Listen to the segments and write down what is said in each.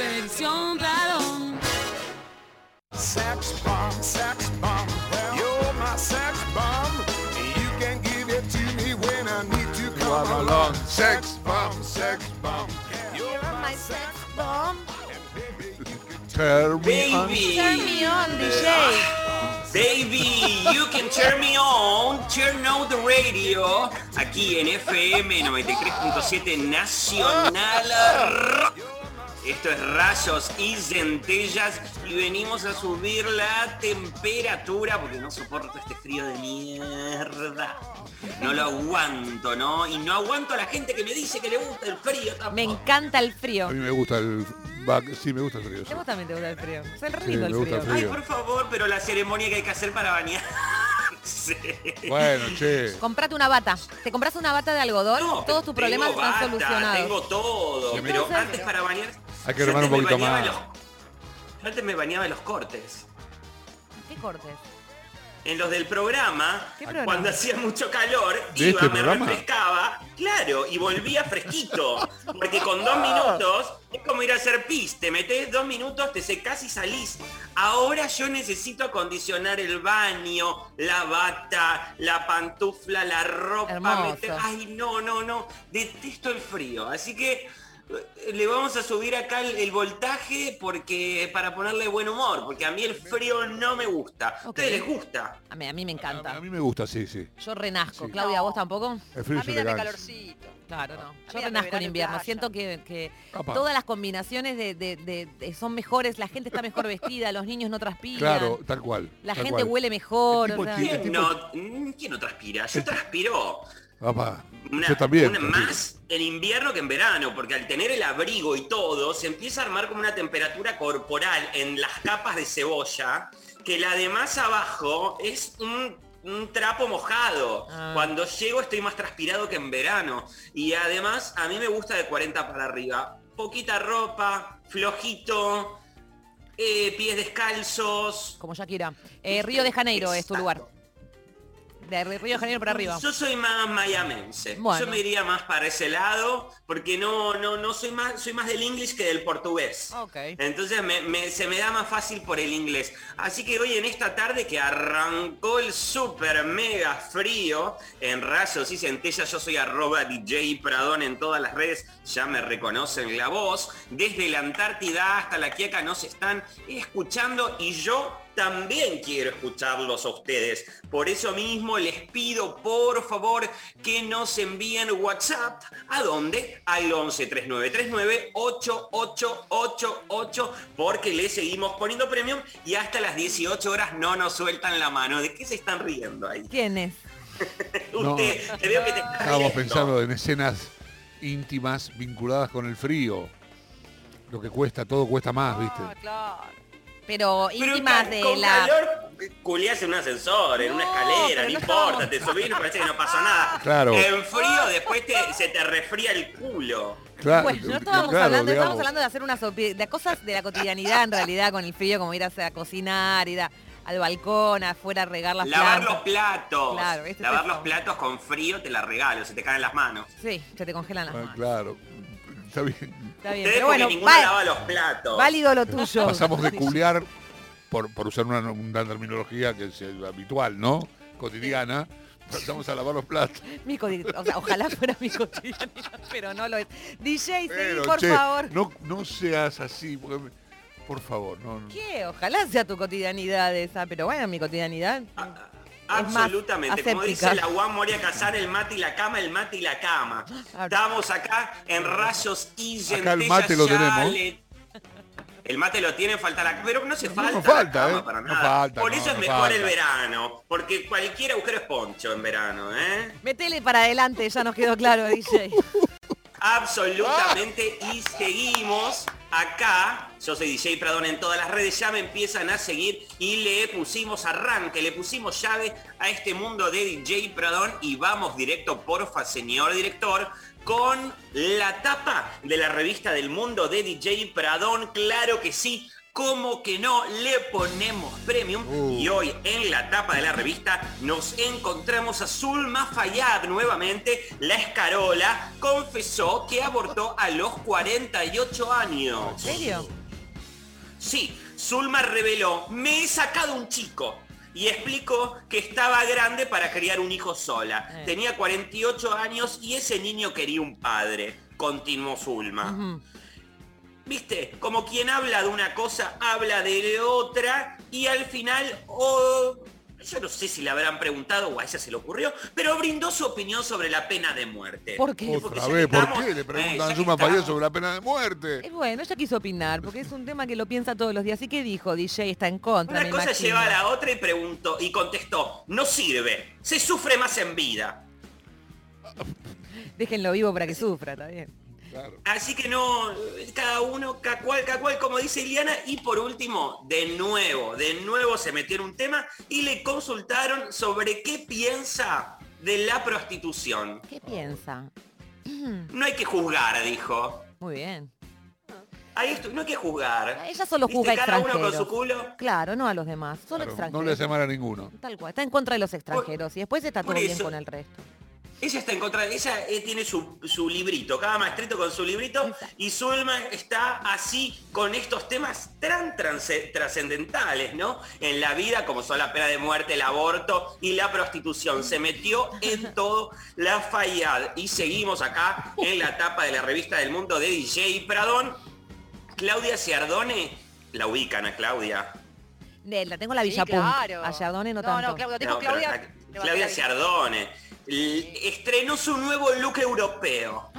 Expedición Pradón. Sex bomb, sex bomb. You're my sex bomb. You can give it to me when I need to come along. Sex bomb, sex bomb. You're my sex bomb. Turn me on. Baby, Turn me on, DJ. baby, you can turn me on, turn on the radio, aquí en FM 93.7 Nacional. Esto es rayos y centellas y venimos a subir la temperatura porque no soporto este frío de mierda. No lo aguanto, ¿no? Y no aguanto a la gente que me dice que le gusta el frío tampoco. Me encanta el frío. A mí me gusta el... Sí, me gusta el frío. sí. ¿A vos también te gusta el frío? Es el Sí, rico el frío. el Ay, por favor, pero la ceremonia que hay que hacer para bañar. Bueno, che. Comprate una bata. Te compras una bata de algodón, No, todos tus problemas están solucionados. Tengo todo, Sí, pero antes para bañar... Hay que remar un poquito más. los- yo antes me bañaba en los cortes. ¿Qué cortes? En los del programa, cuando hacía mucho calor, ¿De iba, este me programa? refrescaba, claro, y volvía fresquito. Porque con dos minutos es como ir a hacer pis, te metes dos minutos, te secás y salís. Ahora yo necesito acondicionar el baño, la bata, la pantufla, la ropa. Meter- Ay, no, no, no. Detesto el frío. Así que le vamos a subir acá el, el voltaje porque para ponerle buen humor, porque a mí el frío no me gusta. ¿A Ok. ustedes les gusta? A mí, a mí me encanta. a mí me gusta, sí, sí. Yo renazco. Sí. Claudia, ¿vos tampoco? El frío A es mí dame calorcito. Claro, no. Yo renazco en invierno. playa. Siento que, todas las combinaciones de, de- de- de- son mejores, la gente está mejor vestida, los niños no transpiran. Claro, tal cual. La tal gente cual. huele mejor. O sea. ¿Quién no, mm, ¿Quién no transpira? Yo transpiro Papá, una- yo también. una más en invierno que en verano, porque al tener el abrigo y todo, se empieza a armar como una temperatura corporal en las capas de cebolla, que la de más abajo es un, un trapo mojado. Ah. Cuando llego estoy más transpirado que en verano. Y además a mí me gusta de 40 para arriba. Poquita ropa, flojito, eh, pies descalzos. Como Shakira. Eh, Río de Janeiro es tu lugar. De Río de Janeiro para arriba. Yo soy más mayamense. Bueno. Yo me iría más para ese lado porque no, no, no soy más, soy más del inglés que del portugués. Entonces me- me- se me da más fácil por el inglés. Así que hoy en esta tarde que arrancó el super mega frío en rayos y centellas, yo soy arroba DJ Pradón en todas las redes, ya me reconocen la voz. Desde la Antártida hasta la Quiaca nos están escuchando y yo también quiero escucharlos a ustedes. Por eso mismo les pido por favor que nos envíen WhatsApp. ¿A dónde? Al 11 3939 8888 porque le seguimos poniendo premium y hasta las 18 horas no nos sueltan la mano. ¿De qué se están riendo ahí? ¿Quién es? No. Usted, te veo que te Estábamos pensando en escenas íntimas vinculadas con el frío. Lo que cuesta, todo cuesta más, ¿viste? Ah, claro. Pero Pero íntimas ca- de con la... calor culiás en un ascensor, en una escalera, no no importa, te subís y parece que no pasó nada. Claro. En frío después te- se te refría el culo. Claro, Bueno, no estábamos claro, hablando, digamos. estábamos hablando de hacer unas de cosas de la cotidianidad en realidad con el frío, como ir a, hacer- a cocinar, ir a- al balcón, afuera a regar las Lavar plantas. los platos. Claro, este Lavar es los platos con frío te la regalo, se te caen las manos. Sí, se te congelan las Ah, manos. claro. Está bien. Está bien, pero bueno, ninguno va- lava los platos. válido lo tuyo. Pasamos de culiar, por, por usar una, una terminología que es eh, habitual, ¿no? Cotidiana. Pasamos a lavar los platos. Mi coti- o sea, ojalá fuera mi cotidianidad, pero no lo es. DJ, seguí, Pero, por che, favor. No, no seas así. porque me- por favor, no. no. ¿Qué? Ojalá sea tu cotidianidad esa, pero bueno, mi cotidianidad. Más Absolutamente, como dice la Juan Moria Casar, el mate y la cama, el mate y la cama. Estamos acá en rayos y Acá el mate lo tenemos. le- El mate lo tiene, falta la pero no se No, falta, no falta, la cama ¿eh? para No nada. falta, Por no, eso es no mejor falta. el verano, porque cualquier agujero es poncho en verano, ¿eh? Metele para adelante, ya nos quedó claro, DJ. Absolutamente. Y seguimos acá. Yo soy DJ Pradón en todas las redes. Ya me empiezan a seguir y le pusimos arranque, le pusimos llave a este mundo de DJ Pradón y vamos directo, porfa, señor director. Con la tapa de la revista del mundo de DJ Pradón, claro que sí, como que no le ponemos premium Uh. y hoy en la tapa de la revista nos encontramos a Zulma Fayad nuevamente. La escarola confesó que abortó a los 48 años. ¿En serio? Sí, Zulma reveló, me he sacado un chico. Y explicó que estaba grande para criar un hijo sola. Eh. Tenía 48 años y ese niño quería un padre, continuó Zulma. ¿Viste? Como quien habla de una cosa, habla de otra y al final, oh, yo no sé si le habrán preguntado o a ella se le ocurrió, pero brindó su opinión sobre la pena de muerte. ¿Por qué? Otra vez, ¿por qué le eh, preguntan ya a Fayet estamos- sobre la pena de muerte? Es bueno, ella quiso opinar, porque es un tema que lo piensa todos los días. ¿Y qué dijo? DJ está en contra, Una me cosa imagino. lleva a la otra y preguntó y contestó, no sirve, se sufre más en vida. Déjenlo vivo para que sufra, está bien. Claro. Así que no, cada uno, cada cual, cada cual, como dice Iliana. Y por último, de nuevo, de nuevo se metió en un tema y le consultaron sobre qué piensa de la prostitución. ¿Qué piensa? No hay que juzgar, dijo. Muy bien. Ahí no hay que juzgar. Ella solo juzga Cada uno con extranjeros. su culo. Claro, no a los demás, solo Claro, extranjeros. no le hace mal a ninguno. Tal cual, está en contra de los extranjeros y después está todo bien con el resto. Ella está en contra, ella eh, tiene su, su librito, cada maestrito con su librito, Exacto. y Zulma está así con estos temas tan trascendentales, ¿no? En la vida, como son la pena de muerte, el aborto y la prostitución. Se metió en todo la fallad. Y seguimos acá en la tapa de la revista del mundo de DJ Pradón. Claudia Ciardone, la ubican a Claudia. De- La tengo en la Sí, Villa claro. A Yardone no, no, tanto. no, Claudia, No, pero Claudia. Claudia. Ciardone. Estrenó su nuevo look europeo.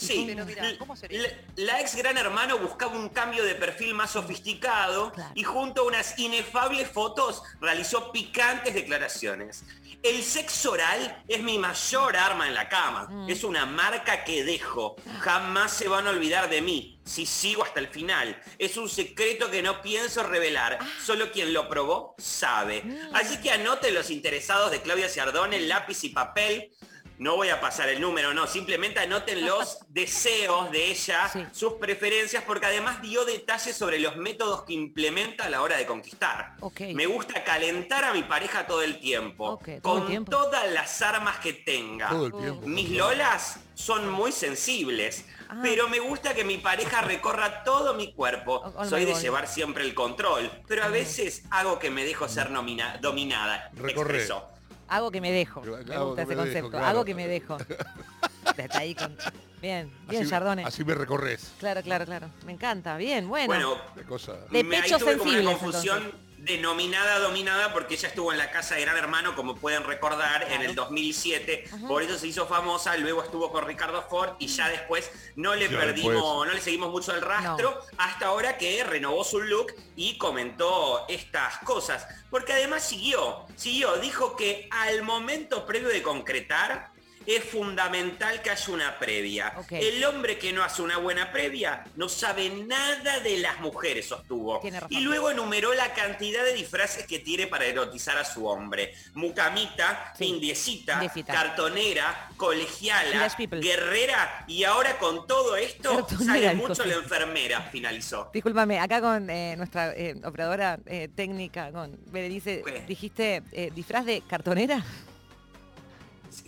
Sí, Pero mira, ¿cómo sería? la, la ex gran hermano buscaba un cambio de perfil más sofisticado Claro. y junto a unas inefables fotos realizó picantes declaraciones. El sexo oral es mi mayor arma en la cama. Mm. Es una marca que dejo. Jamás se van a olvidar de mí. Si sigo hasta el final. Es un secreto que no pienso revelar. Ah. Solo quien lo probó sabe. Mm. Así que anoten los interesados de Claudia Ciardone, lápiz y papel. No voy a pasar el número, no, simplemente anoten los deseos de ella, Sí. sus preferencias, porque además dio detalles sobre los métodos que implementa a la hora de conquistar. Me gusta calentar a mi pareja todo el tiempo, Ok, todo el con tiempo. todas las armas que tenga. Todo el tiempo. Mis lolas son muy sensibles, Ah. pero me gusta que mi pareja recorra todo mi cuerpo. Oh, oh Soy de God. llevar siempre el control, pero a veces hago que me dejo ser nomina- dominada. Recorre. expresó. Hago que me dejo. Hago Me que gusta me ese dejo, concepto. claro. Hago que me dejo. Está ahí con... Bien, bien, así, Yardone. así me recorres. Claro, claro, claro. Me encanta. Bien, bueno. Bueno. De una sensibles, confusión denominada dominada porque ella estuvo en la casa de Gran Hermano, como pueden recordar, en el 2007. Por eso se hizo famosa, luego estuvo con Ricardo Ford y ya después no le Ya perdimos, después. no le seguimos mucho el rastro, hasta ahora que renovó su look y comentó estas cosas. Porque además siguió, siguió, dijo que al momento previo de concretar, es fundamental que haya una previa. El hombre que no hace una buena previa no sabe nada de las mujeres, sostuvo. Y luego enumeró la cantidad de disfraces que tiene para erotizar a su hombre. Mucamita, Sí, indiecita, indiecita. cartonera, colegiala, guerrera y ahora con todo esto Cartonera, sale mucho la enfermera, finalizó. Discúlpame, acá con eh, nuestra eh, operadora eh, técnica, con Berenice, ¿Qué? dijiste disfraz de cartonera.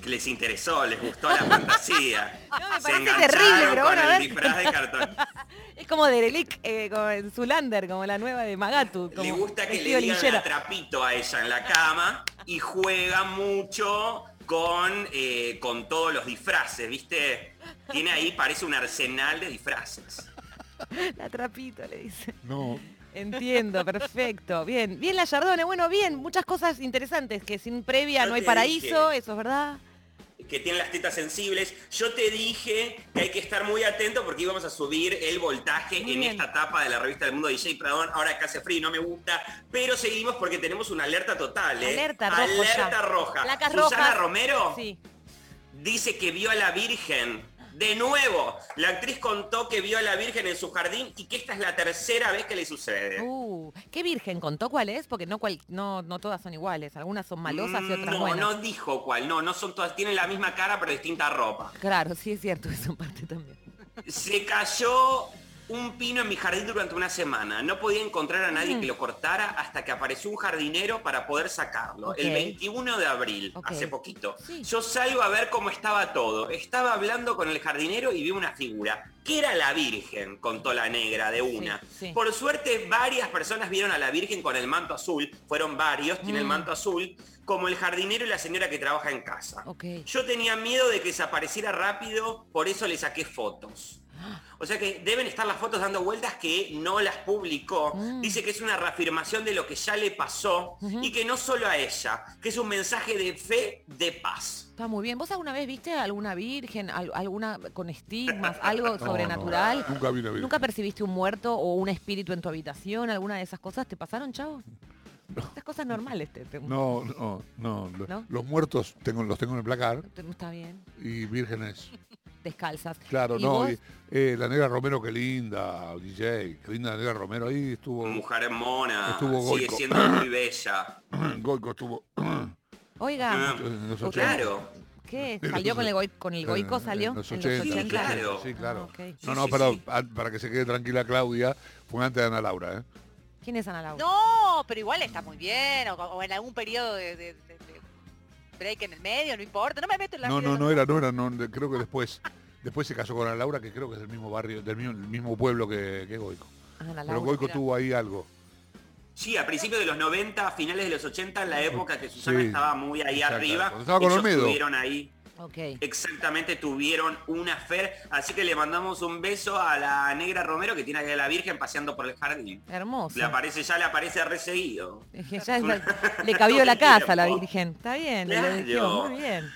Les interesó, les gustó la fantasía. No, me Se engancharon terrible, pero con bueno, a el ver. disfraz de cartón. Es como Derelic, eh, como en Zulander, como la nueva de Magatu. Como le gusta que le digan linchera. atrapito a ella en la cama y juega mucho con, eh, con todos los disfraces, ¿viste? Tiene ahí, parece un arsenal de disfraces. La trapito, le dice. No. Entiendo, perfecto. Bien, bien la Yardone, bueno, bien, muchas cosas interesantes, que sin previa Yo no hay paraíso, dije. eso es verdad. Que tiene las tetas sensibles. Yo te dije que hay que estar muy atento porque íbamos a subir el voltaje Muy en bien. esta etapa de la revista del mundo de DJ Pradón. Ahora que hace frío y no me gusta, pero seguimos porque tenemos una alerta total, ¿eh? Alerta rojo Alerta roja. Susana. Romero Sí. dice que vio a la Virgen. De nuevo, la actriz contó que vio a la Virgen en su jardín y que esta es la tercera vez que le sucede. Uh, ¿Qué virgen contó cuál es? Porque no, cual, no, no todas son iguales. Algunas son malosas y otras no, buenas. no dijo cuál, no, no son todas, tienen la misma cara pero distinta ropa. Claro, sí es cierto, eso parte también. Se cayó un pino en mi jardín durante una semana. No podía encontrar a nadie que lo cortara hasta que apareció un jardinero para poder sacarlo. El 21 de abril, hace poquito. Sí. Yo salgo a ver cómo estaba todo. Estaba hablando con el jardinero y vi una figura. Que era la Virgen, contó la negra de una. sí. Por suerte, varias personas vieron a la Virgen con el manto azul. Fueron varios, tiene el Mm. manto azul, como el jardinero y la señora que trabaja en casa. Yo tenía miedo de que desapareciera rápido, por eso le saqué fotos. O sea que deben estar las fotos dando vueltas que no las publicó. Mm. Dice que es una reafirmación de lo que ya le pasó y que no solo a ella, que es un mensaje de fe, de paz. Está muy bien. ¿Vos alguna vez viste alguna virgen, al- alguna con estigmas, algo sobrenatural? nunca vi una virgen. ¿Nunca percibiste un muerto o un espíritu en tu habitación? ¿Alguna de esas cosas te pasaron, chavo? Estas cosas normales te, te- No, no, no. ¿No? Los muertos tengo, los tengo en el placar está bien. y vírgenes. Descalzas. Claro, ¿Y no. y, eh, la negra Romero, qué linda, DJ, qué linda la negra Romero, ahí estuvo. Mujer mona, Estuvo sigue Goico. siendo muy bella. Goico estuvo. Oiga, en los 80. claro. ¿qué? ¿Salió con el, goi- con el goico? ¿Salió? En los ¿En 80. Sí, claro. Sí, claro. Ah. No, no, sí, pero sí. para que se quede tranquila Claudia, fue antes de Ana Laura, ¿eh? ¿Quién es Ana Laura? No, pero igual está muy bien, o, o en algún periodo de break en el medio, no importa, no me meto en la No, no, no era, no era, no, de- creo que después, después se casó con Ana Laura, que creo que es del mismo barrio, del mismo, el mismo pueblo que, que Goico. Ana Pero Laura. Goico tuvo ahí algo. Sí, a principios de los 90, a finales de los 80, en la época que Susana Sí, estaba muy ahí exacto. arriba. Cuando estaba con ellos Olmedo. Estuvieron ahí. Exactamente, tuvieron una fer, así que le mandamos un beso a la negra Romero que tiene a la Virgen paseando por el jardín. Hermoso. Le aparece, ya le aparece reseguido. Es que ya es- le cabió la casa a la Virgen. Está bien, le muy bien.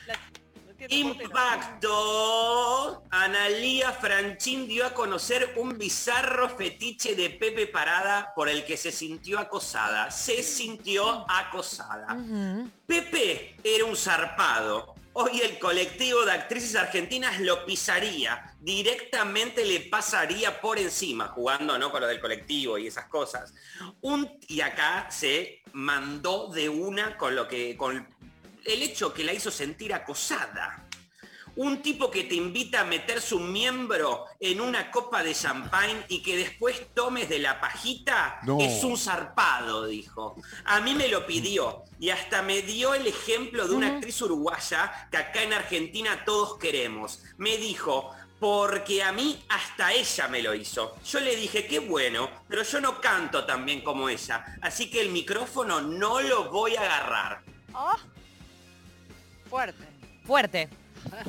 Impacto. Analía Franchín dio a conocer un bizarro fetiche de Pepe Parada por el que se sintió acosada. Se sintió acosada. Pepe era un zarpado. Hoy el colectivo de actrices argentinas lo pisaría, directamente le pasaría por encima, jugando ¿no? con lo del colectivo y esas cosas. Y acá se mandó de una con lo que. con el hecho que la hizo sentir acosada. Un tipo que te invita a meter su miembro en una copa de champagne y que después tomes de la pajita No. es un zarpado, dijo. A mí me lo pidió y hasta me dio el ejemplo de una actriz uruguaya que acá en Argentina todos queremos. Me dijo, porque a mí hasta ella me lo hizo. Yo le dije, qué bueno, pero yo no canto tan bien como ella, así que el micrófono no lo voy a agarrar. Oh, fuerte. Fuerte,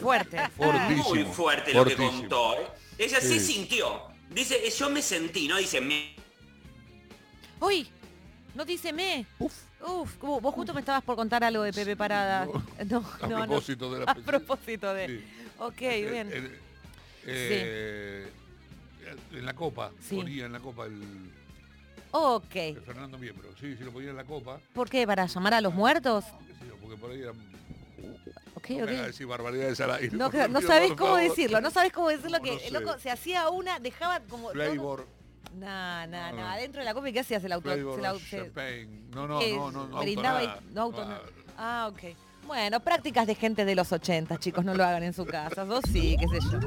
fuerte. Fortísimo. Muy fuerte lo que fortísimo. contó. ¿eh? Ella sí. Sí. sintió. Dice, yo me sentí, ¿no? Dice, me... Uy, no dice me. Uf. Uf, vos justo me estabas por contar algo de Pepe Parada. No, A no, no. propósito de la A propósito de. Sí. Ok, Eh, bien. eh, eh, En la copa, Sí. ponía en la copa el, Ok. el Fernando Miembro. Sí, sí, lo ponía en la copa. ¿Por qué? ¿Para llamar a los muertos? qué sé yo, porque por ahí eran... No me hagas ok. decir barbaridades al aire. No, no por cómo favor. decirlo, no sabés cómo decirlo No, que no el sé. loco se hacía una, dejaba como nah, No, nah. no. Adentro de la copa, ¿y qué hacías? El auto, flavor, se la- se- champagne. No, no, no, no, no. brindaba y- auto nada. no auto Ah, nada. Ah, ok. Bueno, prácticas de gente de los 80, chicos, no lo hagan en su casa. Vos sí, qué sé yo.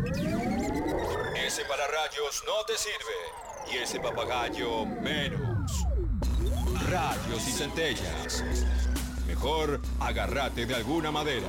Ese pararrayos no te sirve. Y ese papagayo menos. Rayos y centellas. Mejor agárrate de alguna madera.